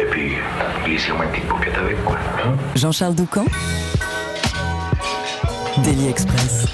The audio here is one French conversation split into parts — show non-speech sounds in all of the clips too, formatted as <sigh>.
Et puis, glissez-moi une petite paupiette avec, quoi. Jean-Charles Doucan Daily Express.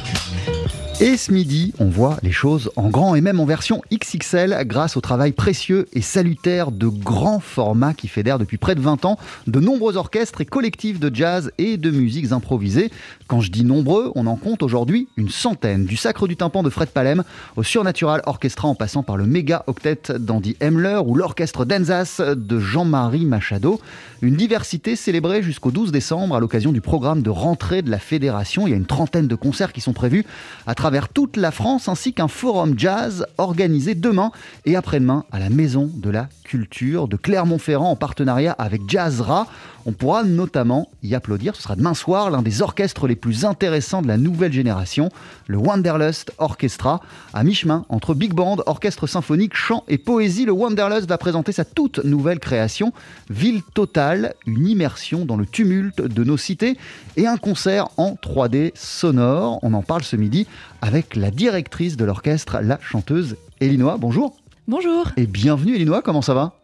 Et ce midi, on voit les choses en grand et même en version XXL grâce au travail précieux et salutaire de grands formats qui fédèrent depuis près de 20 ans de nombreux orchestres et collectifs de jazz et de musiques improvisées. Quand je dis nombreux, on en compte aujourd'hui une centaine. Du Sacre du Tympan de Fred Palem au Surnatural Orchestra en passant par le méga octet d'Andy Hemler ou l'orchestre d'Enzas de Jean-Marie Machado. Une diversité célébrée jusqu'au 12 décembre à l'occasion du programme de rentrée de la fédération. Il y a une trentaine de concerts qui sont prévus à travers toute la France ainsi qu'un forum jazz organisé demain et après-demain à la Maison de la Culture de Clermont-Ferrand en partenariat avec Jazzra. On pourra notamment y applaudir, ce sera demain soir, l'un des orchestres les plus intéressants de la nouvelle génération, le Wanderlust Orchestra. À mi-chemin entre big band, orchestre symphonique, chant et poésie, le Wanderlust va présenter sa toute nouvelle création, Ville Totale, une immersion dans le tumulte de nos cités et un concert en 3D sonore. On en parle ce midi avec la directrice de l'orchestre, la chanteuse Elinois. Bonjour. Bonjour. Et bienvenue Elinois, comment ça va?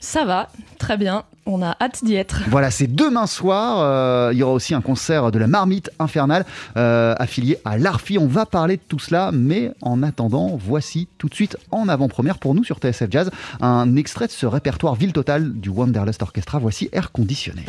Ça va, très bien. On a hâte d'y être. Voilà, c'est demain soir. Euh, il y aura aussi un concert de la Marmite Infernale euh, affilié à l'ARFI. On va parler de tout cela, mais en attendant, voici tout de suite en avant-première pour nous sur TSF Jazz un extrait de ce répertoire Ville Totale du Wanderlust Orchestra. Voici Air Conditionné.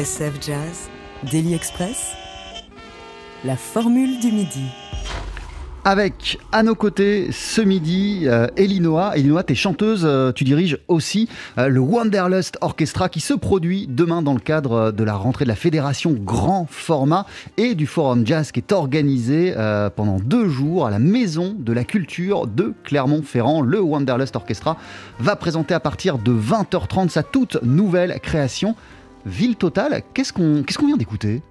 TSF Jazz, Daily Express, la formule du midi. Avec à nos côtés ce midi euh, Elinoa. Elinoa, tu es chanteuse, euh, tu diriges aussi euh, le Wanderlust Orchestra qui se produit demain dans le cadre de la rentrée de la Fédération Grand Format et du Forum Jazz qui est organisé pendant deux jours à la Maison de la Culture de Clermont-Ferrand. Le Wanderlust Orchestra va présenter à partir de 20h30 sa toute nouvelle création. Ville Totale, qu'est-ce qu'on vient d'écouter?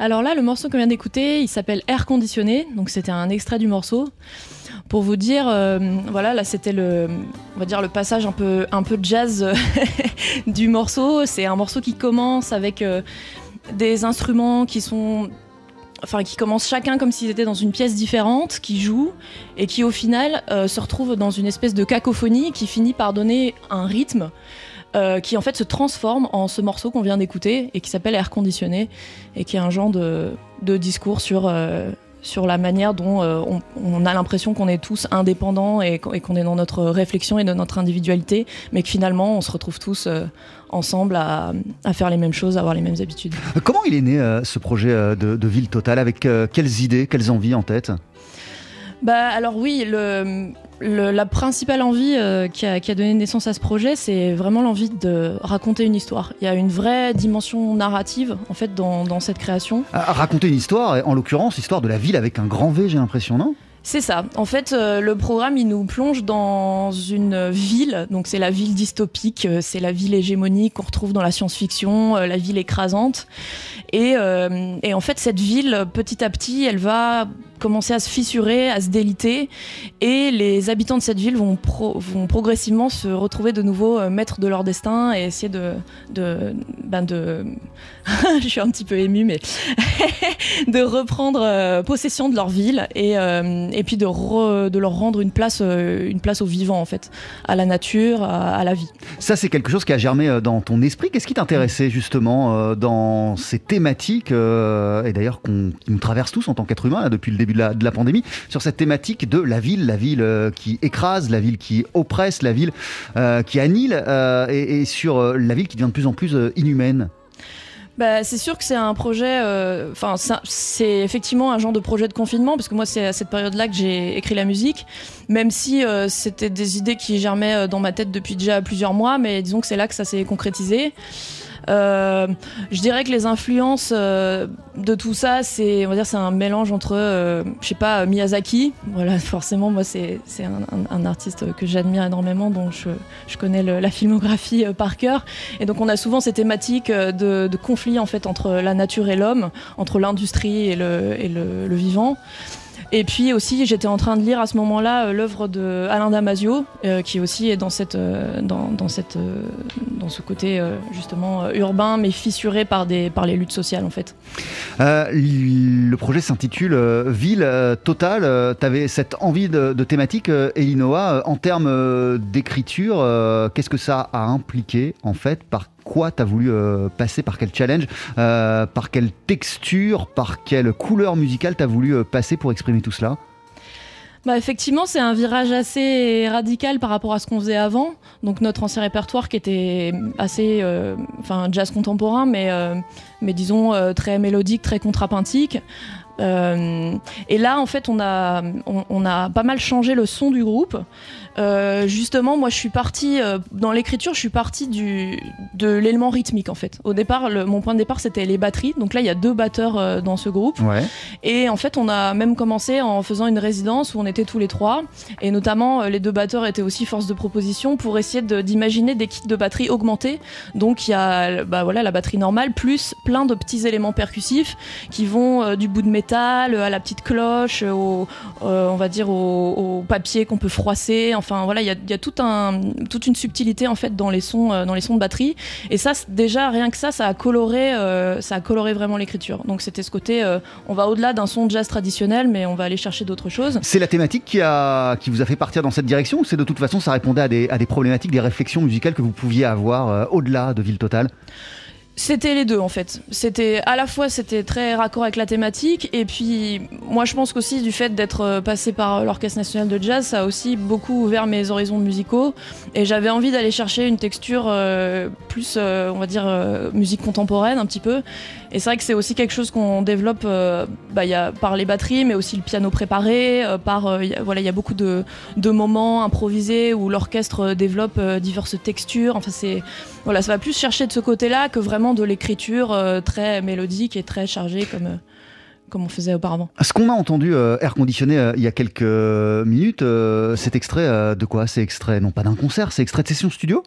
Alors là, le morceau qu'on vient d'écouter, il s'appelle Air Conditionné, donc c'était un extrait du morceau. Pour vous dire, euh, voilà, là c'était le, on va dire le passage un peu, un peu jazz euh, <laughs> du morceau. C'est un morceau qui commence avec euh, des instruments qui sont enfin qui commencent chacun comme s'ils étaient dans une pièce différente, qui jouent et qui au final se retrouvent dans une espèce de cacophonie qui finit par donner un rythme euh, qui en fait se transforme en ce morceau qu'on vient d'écouter et qui s'appelle Air Conditionné et qui est un genre de, discours sur, euh, sur la manière dont euh, on, a l'impression qu'on est tous indépendants et qu'on est dans notre réflexion et dans notre individualité, mais que finalement on se retrouve tous ensemble à, faire les mêmes choses, à avoir les mêmes habitudes. Comment il est né ce projet de, de Ville Totale? Avec quelles idées, quelles envies en tête? Bah alors oui, le, la principale envie euh, qui, a, donné naissance à ce projet, c'est vraiment l'envie de raconter une histoire. Il y a une vraie dimension narrative en fait dans, cette création. À raconter une histoire, en l'occurrence, l'histoire de la ville avec un grand V, j'ai l'impression, non? C'est ça. En fait, euh, le programme, il nous plonge dans une ville. Donc, c'est la ville dystopique, euh, c'est la ville hégémonique qu'on retrouve dans la science-fiction, euh, la ville écrasante. Et, en fait, cette ville, petit à petit, elle va commencer à se fissurer, à se déliter. Et les habitants de cette ville vont, pro- vont progressivement se retrouver de nouveau maîtres de leur destin et essayer de. ben de... <laughs> Je suis un petit peu émue, mais <laughs> de reprendre possession de leur ville et, et puis de, leur rendre une place, euh, une place au vivant, en fait, à la nature, à, la vie. Ça, c'est quelque chose qui a germé euh, dans ton esprit. Qu'est-ce qui t'intéressait justement euh, dans ces thématiques, et d'ailleurs qu'on- nous traversent tous en tant qu'êtres humains là, depuis le début de la, pandémie, sur cette thématique de la ville, la ville qui écrase, la ville qui oppresse, la ville qui annihile, et, sur la ville qui devient de plus en plus inhumaine? Bah, c'est sûr que c'est un projet. euh, Enfin, c'est effectivement un genre de projet de confinement, parce que moi, c'est à cette période-là que j'ai écrit la musique, même si euh, c'était des idées qui germaient euh, dans ma tête depuis déjà plusieurs mois, mais disons que c'est là que ça s'est concrétisé. Euh, je dirais que les influences euh, de tout ça, c'est, on va dire, c'est un mélange entre, euh, je sais pas, Miyazaki. Voilà, <laughs> forcément, moi, c'est, un, un- artiste que j'admire énormément, dont je, je connais la filmographie par cœur. Et donc, on a souvent ces thématiques de, de conflit en fait entre la nature et l'homme, entre l'industrie et le, et le vivant. Et puis aussi, j'étais en train de lire à ce moment-là euh, l'œuvre de Alain Damasio, euh, qui aussi est dans cette, euh, dans, dans ce côté justement urbain, mais fissuré par des, par les luttes sociales en fait. Le projet s'intitule Ville Totale. tu avais cette envie de, de thématique, Elinoa. En termes d'écriture, qu'est-ce que ça a impliqué en fait Par quoi tu as voulu euh, passer Par quel challenge Euh, Par quelle texture Par quelle couleur musicale tu as voulu euh, passer pour exprimer tout cela? Bah effectivement, c'est un virage assez radical par rapport à ce qu'on faisait avant. Donc notre ancien répertoire qui était assez, enfin jazz contemporain, mais mais disons très mélodique, très contrapuntique. Et là, en fait, on a, on a pas mal changé le son du groupe. Euh, justement, moi, je suis partie euh, dans l'écriture, je suis partie du de l'élément rythmique en fait. Au départ, le- mon point de départ, c'était les batteries. Donc là, il y a deux batteurs euh, dans ce groupe. Ouais. Et en fait, on a même commencé en faisant une résidence où on était tous les trois. Et notamment, les deux batteurs étaient aussi force de proposition pour essayer de- d'imaginer des kits de batterie augmentés. Donc, il y a bah, voilà, la batterie normale, plus plein de petits éléments percussifs qui vont du bout de métal à la petite cloche, au, on va dire au, au papier qu'on peut froisser. Enfin, voilà, il y a, toute une subtilité en fait dans les sons, euh, dans les sons de batterie. Et ça, déjà, rien que ça, ça a coloré, euh, ça a coloré vraiment l'écriture. Donc, c'était ce côté, euh, on va au-delà d'un son de jazz traditionnel, mais on va aller chercher d'autres choses. C'est la thématique qui, a, qui vous a fait partir dans cette direction ou c'est de toute façon ça répondait à des, à des problématiques, des réflexions musicales que vous pouviez avoir au-delà de Ville Totale? C'était les deux en fait. C'était à la fois c'était très raccord avec la thématique et puis moi je pense qu'aussi du fait d'être euh, passé par l'orchestre national de jazz ça a aussi beaucoup ouvert mes horizons musicaux et j'avais envie d'aller chercher une texture euh, plus euh, on va dire musique contemporaine un petit peu et c'est vrai que c'est aussi quelque chose qu'on développe euh, bah, y a, par les batteries mais aussi le piano préparé euh, euh, voilà il y a beaucoup de, de moments improvisés où l'orchestre euh, développe diverses textures. Enfin c'est voilà, ça va plus chercher de ce côté-là que vraiment de l'écriture très mélodique et très chargée comme, comme on faisait auparavant. Ce qu'on a entendu air conditionné il y a quelques minutes, euh, c'est extrait de quoi? C'est extrait non pas d'un concert, c'est extrait de session studio?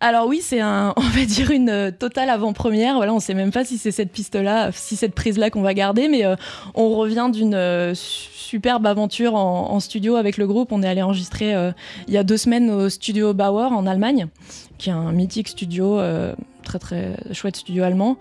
Alors oui, c'est un, <laughs> on va dire une euh, totale avant-première. Voilà, on sait même pas si c'est cette piste-là, si cette prise-là qu'on va garder, mais euh, on revient d'une euh, su- superbe aventure en, en studio avec le groupe. On est allé enregistrer il y a deux semaines au studio Bauer en Allemagne, qui est un mythique studio. Très très chouette studio allemand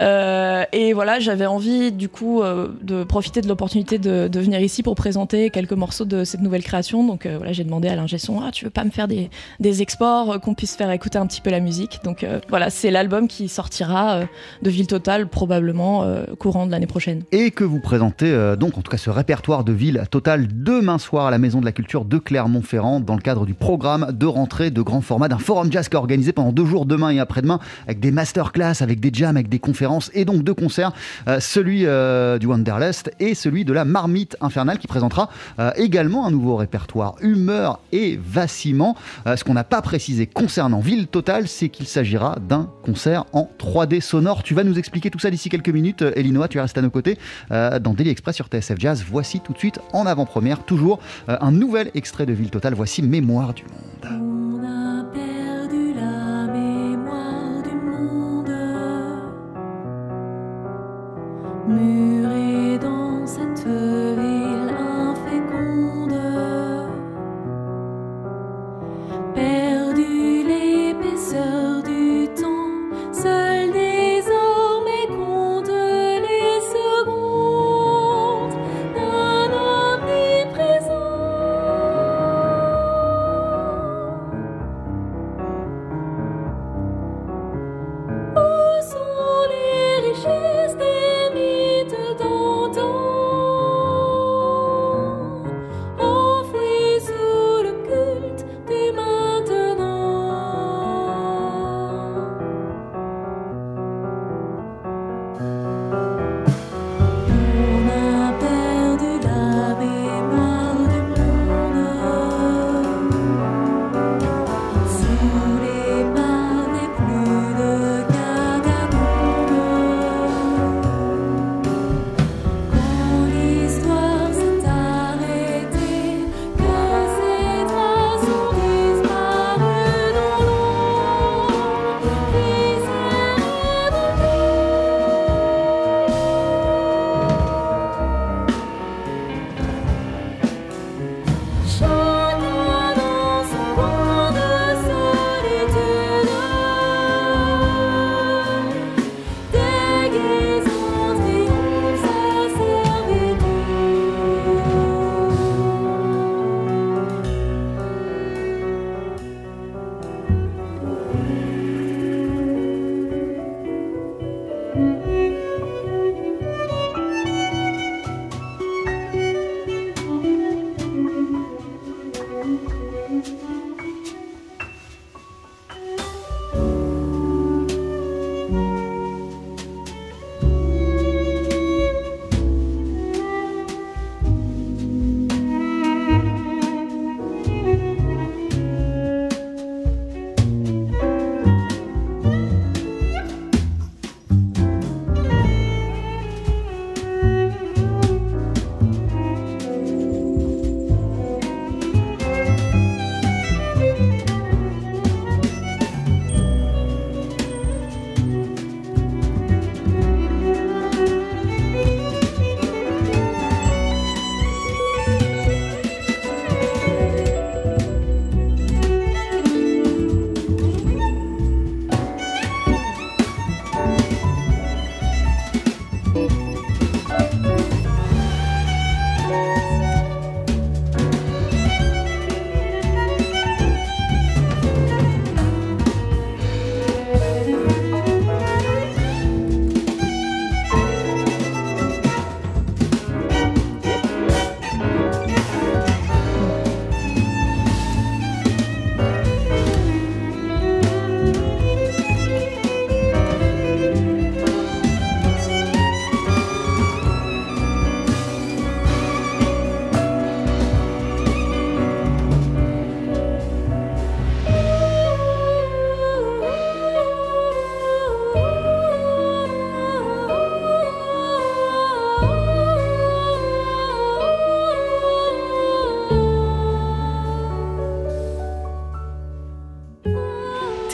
Euh, et voilà j'avais envie du coup euh, de profiter de l'opportunité de, venir ici pour présenter quelques morceaux de cette nouvelle création donc euh, voilà j'ai demandé à l'ingé son ah tu veux pas me faire des, des exports, qu'on puisse faire écouter un petit peu la musique? Donc voilà, c'est l'album qui sortira de Ville Totale probablement courant de l'année prochaine. et que vous présentez donc en tout cas ce répertoire de ville total demain soir à la Maison de la Culture de Clermont-Ferrand dans le cadre du programme de rentrée de grand format d'un forum jazz qui est organisé pendant deux jours demain et après-demain avec des masterclass, avec des jams, avec des conférences et donc deux concerts, euh, celui euh, du Wanderlust et celui de la Marmite Infernale qui présentera euh, également un nouveau répertoire humeur et vacillement. Ce qu'on n'a pas précisé concernant Ville Totale, c'est qu'il s'agira d'un concert en 3D sonore. Tu vas nous expliquer tout ça d'ici quelques minutes. Elinois, tu restes à nos côtés dans Daily Express sur TSF Jazz. Voici tout de suite en avant-première, toujours un nouvel extrait de Ville Totale. Voici Mémoire du monde. Muré dans cette ville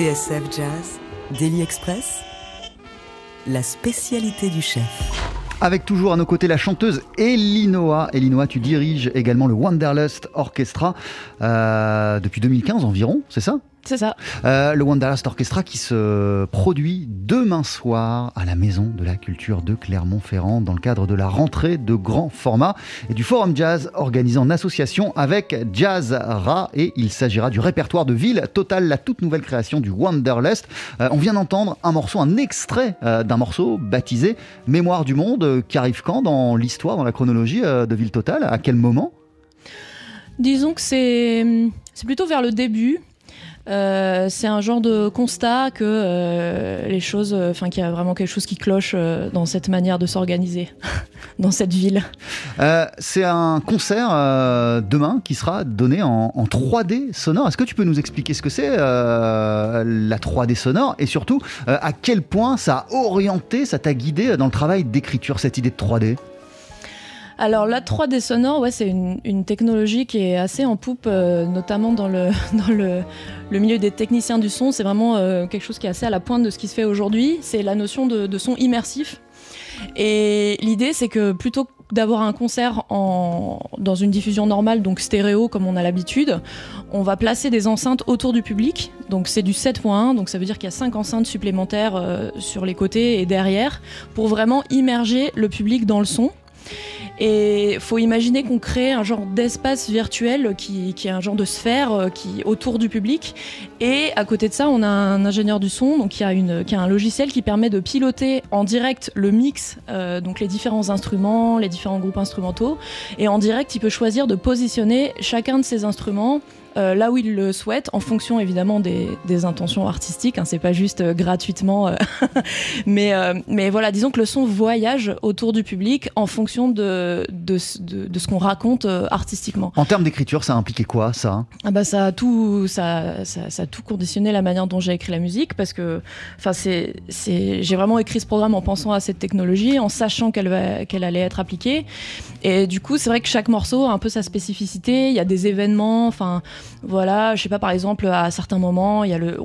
TSF Jazz, Daily Express, la spécialité du chef. Avec toujours à nos côtés la chanteuse Elinoa. Elinoa, tu diriges également le Wanderlust Orchestra euh, depuis 2015 environ, c'est ça? C'est ça. Euh, le Wanderlust Orchestra qui se produit demain soir à la Maison de la Culture de Clermont-Ferrand dans le cadre de la rentrée de grand format et du Forum Jazz organisé en association avec Jazz Ra et il s'agira du répertoire de Ville Total, la toute nouvelle création du Wanderlust. Euh, on vient d'entendre un morceau, un extrait euh, d'un morceau baptisé Mémoire du Monde qui arrive quand dans l'histoire, dans la chronologie de Ville Total À quel moment? Disons que c'est c'est plutôt vers le début. Euh, c'est un genre de constat que euh, les choses, euh, enfin qu'il y a vraiment quelque chose qui cloche dans cette manière de s'organiser <laughs> dans cette ville. C'est un concert demain qui sera donné en, en 3D sonore. Est-ce que tu peux nous expliquer ce que c'est la 3D sonore et surtout à quel point ça a orienté, ça t'a guidé dans le travail d'écriture, cette idée de 3D Alors la 3D sonore, ouais, c'est une, technologie qui est assez en poupe, euh, notamment dans le <laughs> dans le, milieu des techniciens du son. C'est vraiment euh, quelque chose qui est assez à la pointe de ce qui se fait aujourd'hui. C'est la notion de, de son immersif. Et l'idée, c'est que plutôt que d'avoir un concert en, dans une diffusion normale, donc stéréo comme on a l'habitude, on va placer des enceintes autour du public. Donc c'est du 7.1, donc ça veut dire qu'il y a 5 enceintes supplémentaires euh, sur les côtés et derrière pour vraiment immerger le public dans le son. Et faut imaginer qu'on crée un genre d'espace virtuel qui, est un genre de sphère euh, qui autour du public. Et à côté de ça, on a un ingénieur du son, donc qui a, une, qui a un logiciel qui permet de piloter en direct le mix, euh, donc les différents instruments, les différents groupes instrumentaux. Et en direct, il peut choisir de positionner chacun de ces instruments euh, là où il le souhaite, en fonction évidemment des, des intentions artistiques. Hein, c'est pas juste euh, gratuitement, euh, <laughs> mais mais voilà, disons que le son voyage autour du public en fonction de de, de, de ce qu'on raconte artistiquement. En termes d'écriture, ça a impliqué quoi ça Ah bah ça a tout, ça, ça, ça a tout conditionné la manière dont j'ai écrit la musique parce que, enfin c'est, c'est, j'ai vraiment écrit ce programme en pensant à cette technologie, en sachant qu'elle va, qu'elle allait être appliquée. Et du coup, c'est vrai que chaque morceau a un peu sa spécificité. Il y a des événements, enfin voilà, je sais pas par exemple à certains moments, il y a le,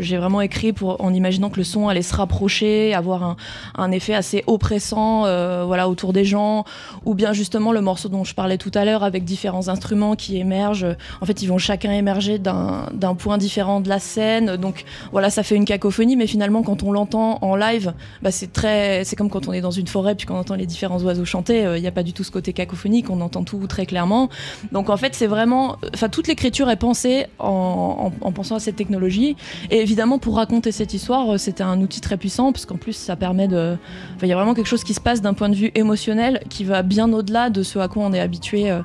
j'ai vraiment écrit pour en imaginant que le son allait se rapprocher, avoir un, un effet assez oppressant, euh, voilà autour des gens, ou bien justement le morceau dont je parlais tout à l'heure avec différents instruments qui émergent. En fait, ils vont chacun émerger d'un point différent de la scène. Donc voilà, ça fait une cacophonie, mais finalement, quand on l'entend en live, bah, c'est très, c'est comme quand on est dans une forêt puis qu'on entend les différents oiseaux chanter. euh, Il n'y a pas du tout ce côté cacophonique, on entend tout très clairement. Donc en fait, c'est vraiment, enfin toute l'écriture est pensée en, en- en pensant à cette technologie. Et évidemment, pour raconter cette histoire, euh, c'était un outil très puissant parce qu'en plus, ça permet de, il y a vraiment quelque chose qui se passe d'un point de vue émotionnel qui va bien au-delà de ce à quoi on est habitué. euh,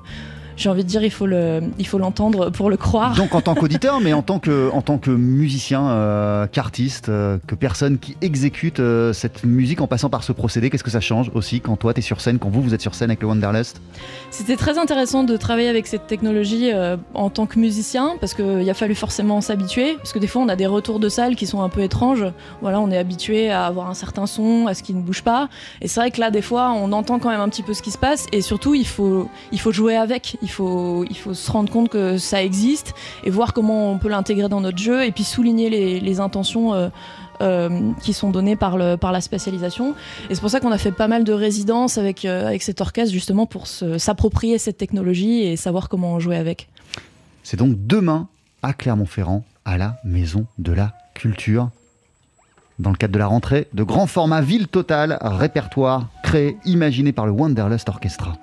J'ai envie de dire, il faut le, il faut l'entendre pour le croire. Donc en tant qu'auditeur, mais en tant que, en tant que musicien, euh, qu'artiste, euh, que personne qui exécute euh, cette musique en passant par ce procédé, qu'est-ce que ça change aussi quand toi tu es sur scène, quand vous vous êtes sur scène avec le Wanderlust? C'était très intéressant de travailler avec cette technologie en tant que musicien parce qu'il a fallu forcément s'habituer parce que des fois on a des retours de salle qui sont un peu étranges. Voilà, on est habitué à avoir un certain son, à ce qui ne bouge pas. Et c'est vrai que là, des fois, on entend quand même un petit peu ce qui se passe et surtout il faut, il faut jouer avec. Il faut, il faut se rendre compte que ça existe et voir comment on peut l'intégrer dans notre jeu et puis souligner les, intentions. euh, euh, qui sont données par, la spécialisation. Et c'est pour ça qu'on a fait pas mal de résidences avec, euh, cet orchestre, justement pour s'approprier cette technologie et savoir comment en jouer avec. C'est donc demain à Clermont-Ferrand, à la Maison de la Culture. Dans le cadre de la rentrée de grand format Ville Total, répertoire créé, imaginé par le Wanderlust Orchestra.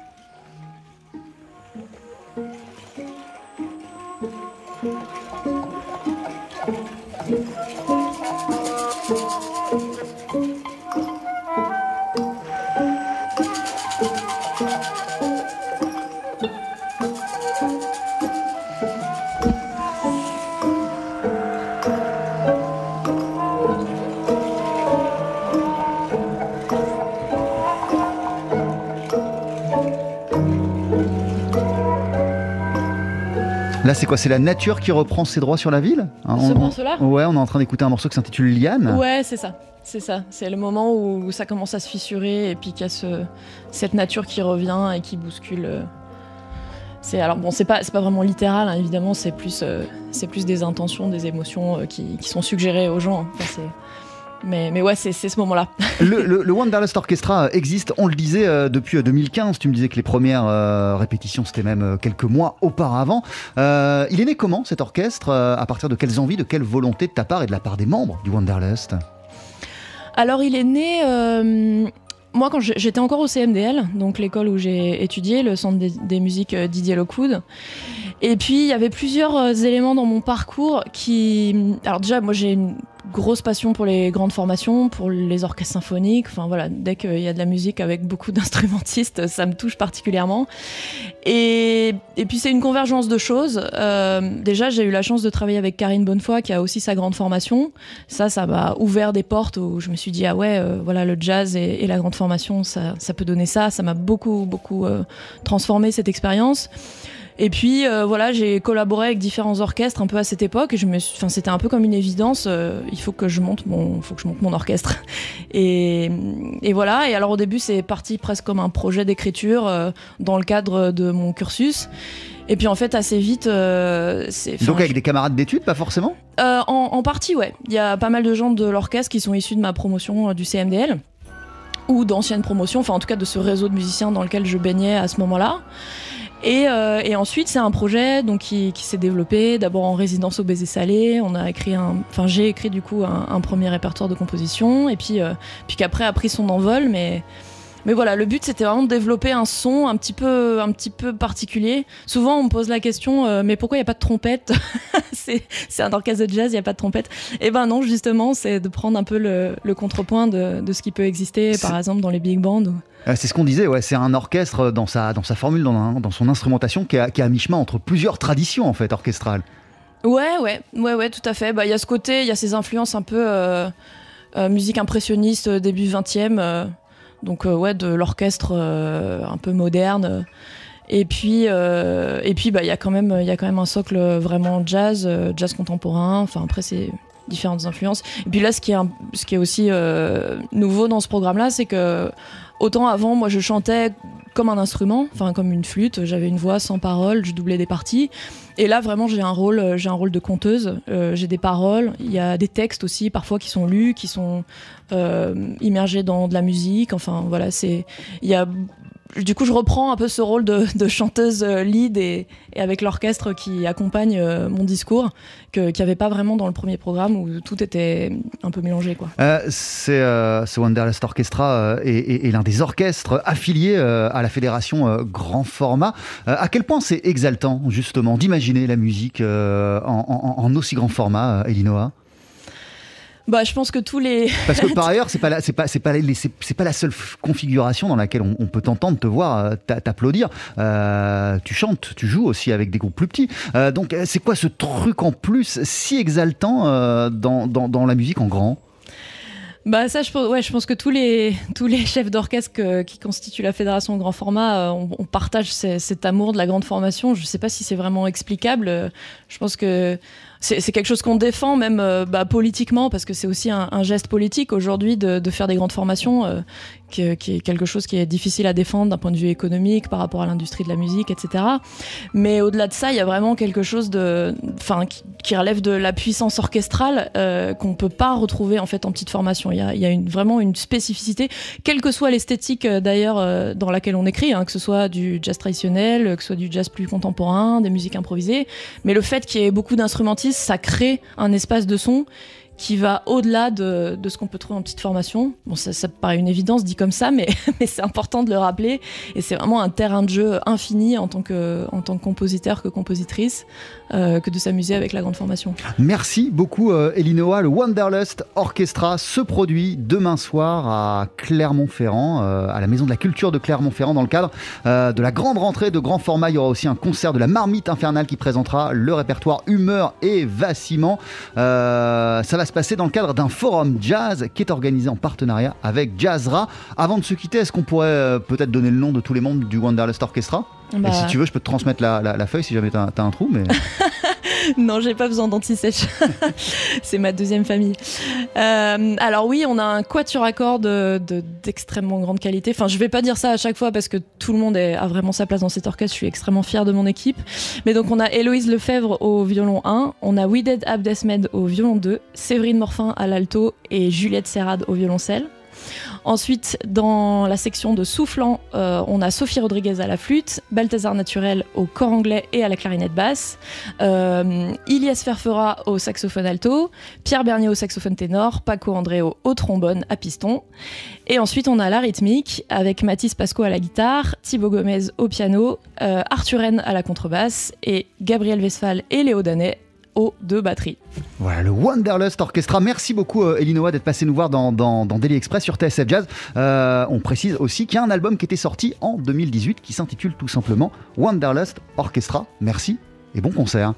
Là, c'est quoi? C'est la nature qui reprend ses droits sur la ville? Hein, Ce on- morceau-là? Ouais, on est en train d'écouter un morceau qui s'intitule Liane. Ouais, c'est ça. C'est ça. C'est le moment où ça commence à se fissurer et puis qu'il y a ce- cette nature qui revient et qui bouscule euh, C'est alors bon, c'est pas c'est pas vraiment littéral, hein, évidemment, c'est plus euh, c'est plus des intentions, des émotions euh, qui, qui sont suggérées aux gens. Enfin, c'est- mais mais ouais, c'est ce moment-là. <laughs> Le, le- le Wanderlust Orchestra existe, on le disait, euh, depuis euh, 2015. Tu me disais que les premières euh, répétitions, c'était même euh, quelques mois auparavant. Euh, il est né comment cet orchestre Euh, À partir de quelles envies, de quelle volonté de ta part et de la part des membres du Wanderlust Alors il est né. euh, moi, quand j'étais encore au CMDL, donc l'école où j'ai étudié, le centre des, des musiques euh, Didier Lockwood. Et puis, il y avait plusieurs euh, éléments dans mon parcours qui. Alors, déjà, moi, j'ai une grosse passion pour les grandes formations, pour les orchestres symphoniques. Enfin, voilà, dès qu'il y a de la musique avec beaucoup <laughs> d'instrumentistes, ça me touche particulièrement. Et, puis, c'est une convergence de choses. Euh, déjà, j'ai eu la chance de travailler avec Karine Bonnefoy, qui a aussi sa grande formation. Ça, ça m'a ouvert des portes où je me suis dit, ah ouais, euh, voilà, le jazz et, la grande formation, ça, ça peut donner ça. Ça m'a beaucoup, beaucoup euh, transformé cette expérience. Et puis euh, voilà, j'ai collaboré avec différents orchestres un peu à cette époque et je me suis, enfin c'était un peu comme une évidence. euh, il faut que je monte mon, faut que je monte mon orchestre. <laughs> Et, et voilà. Et alors au début c'est parti presque comme un projet d'écriture euh, dans le cadre de mon cursus. Et puis en fait assez vite, euh, c'est. Donc avec des camarades d'études, pas forcément? Euh, en, en partie, ouais. Il y a pas mal de gens de l'orchestre qui sont issus de ma promotion euh, du CMDL ou d'anciennes promotions, enfin en tout cas de ce réseau de musiciens dans lequel je baignais à ce moment-là. Et, euh, et ensuite, c'est un projet donc qui, s'est développé d'abord en résidence au Baiser Salé. On a écrit enfin j'ai écrit du coup un, premier répertoire de composition et puis euh, qu'après a pris son envol, mais mais voilà, le but c'était vraiment de développer un son un petit peu, un petit peu particulier. Souvent on me pose la question, euh, mais pourquoi il n'y a pas de trompette <laughs> C'est un orchestre de jazz, il n'y a pas de trompette. Et ben non, justement, c'est de prendre un peu le, le contrepoint de, de ce qui peut exister, par exemple dans les big bands. Euh, C'est ce qu'on disait, ouais, c'est un orchestre dans sa, dans sa formule, dans, dans son instrumentation qui est à, qui est à mi-chemin entre plusieurs traditions en fait orchestrales. Ouais, ouais, ouais, ouais, tout à fait. Bah, il y a ce côté, il y a ces influences un peu euh, euh, musique impressionniste début 20e, euh, donc euh, ouais, de l'orchestre euh, un peu moderne. Et puis, euh, et puis, bah, il y a quand même, il quand même un socle vraiment jazz, jazz contemporain. Enfin, après, c'est différentes influences. Et puis là, ce qui est, ce qui est aussi nouveau dans ce programme-là, c'est que autant avant, moi, je chantais comme un instrument, enfin comme une flûte. J'avais une voix sans parole, je doublais des parties. Et là, vraiment, j'ai un rôle, j'ai un rôle de conteuse. Euh, j'ai des paroles. Il y a des textes aussi, parfois qui sont lus, qui sont euh, immergés dans de la musique. Enfin, voilà, c'est. Il y a. Du coup, je reprends un peu ce rôle de, chanteuse euh, lead et, avec l'orchestre qui accompagne euh, mon discours, qu'il n'y avait pas vraiment dans le premier programme où tout était un peu mélangé. Euh, c'est euh, ce Wanderlust Orchestra est, l'un des orchestres affiliés à la fédération Grand Format. À quel point c'est exaltant justement d'imaginer la musique en, en- aussi grand format, Elinoa? Bah, je pense que tous les. <laughs> Parce que par ailleurs, c'est pas la, c'est pas, c'est pas, les- c'est, c'est pas la seule configuration dans laquelle on, on peut t'entendre, te voir, euh, t'a- t'applaudir. Euh, tu chantes, tu joues aussi avec des groupes plus petits. Euh, donc, c'est quoi ce truc en plus si exaltant euh, dans, dans, dans la musique en grand? Bah ça, je pense, ouais, je pense que tous les tous les chefs d'orchestre que- qui constituent la fédération grand format, on, on partage ce- cet amour de la grande formation. Je sais pas si c'est vraiment explicable. Je pense que c'est quelque chose qu'on défend même euh, bah, politiquement parce que c'est aussi un, geste politique aujourd'hui de, faire des grandes formations, euh, qui, est quelque chose qui est difficile à défendre d'un point de vue économique par rapport à l'industrie de la musique, etc. Mais au-delà de ça, il y a vraiment quelque chose de, enfin, qui, relève de la puissance orchestrale euh, qu'on peut pas retrouver en fait en petite formation. Il y a, une, vraiment une spécificité, quelle que soit l'esthétique euh, d'ailleurs dans laquelle on écrit, hein, que ce soit du jazz traditionnel, que ce soit du jazz plus contemporain, des musiques improvisées. Mais le fait qu'il y ait beaucoup d'instrumentistes, ça crée un espace de son qui va au-delà de, ce qu'on peut trouver en petite formation. Bon, ça, paraît une évidence dit comme ça, <laughs> mais, c'est important de le rappeler. Et c'est vraiment un terrain de jeu infini en tant que, compositeur, que compositrice, euh, que de s'amuser avec la grande formation. Merci beaucoup, euh, Elinoa. Le Wanderlust Orchestra se produit demain soir à Clermont-Ferrand, euh, à la Maison de la Culture de Clermont-Ferrand, dans le cadre euh, de la grande rentrée de grand format. Il y aura aussi un concert de la Marmite Infernale qui présentera le répertoire Humeur et Vacillement. Ça va se passer dans le cadre d'un forum jazz qui est organisé en partenariat avec Jazzra. Avant de se quitter, est-ce qu'on pourrait euh, peut-être donner le nom de tous les membres du Wanderlust Orchestra? Bah, Et si tu veux, je peux te transmettre la, la- la feuille si jamais tu as, un trou. Mais... <laughs> <laughs> non, j'ai pas besoin d'anti-sèche. <laughs> c'est ma deuxième famille. Euh, alors oui, on a un quatuor à cordes de- de- d'extrêmement grande qualité. Enfin, je vais pas dire ça à chaque fois parce que tout le monde est- a vraiment sa place dans cet orchestre. Je suis extrêmement fière de mon équipe. Mais donc on a Héloïse Lefebvre au violon 1, on a Wided Abdesmed au violon 2, Séverine Morfin à l'alto et Juliette Serrade au violoncelle. Ensuite, dans la section de soufflant, euh, on a Sophie Rodriguez à la flûte, Balthazar Naturel au corps anglais et à la clarinette basse, euh, Ilias Ferfera au saxophone alto, Pierre Bernier au saxophone ténor, Paco Andréo au trombone à piston. Et ensuite, on a la rythmique avec Mathis Pasco à la guitare, Thibaut Gomez au piano, euh, Arthur Rennes à la contrebasse et Gabriel Westphal et Léo Danet aux deux batteries. Voilà, le Wanderlust Orchestra. Merci beaucoup, euh, Elinoa, d'être passé nous voir dans, Daily Express sur TSF Jazz. Euh, on précise aussi qu'il y a un album qui était sorti en 2018 qui s'intitule tout simplement Wanderlust Orchestra. Merci et bon concert.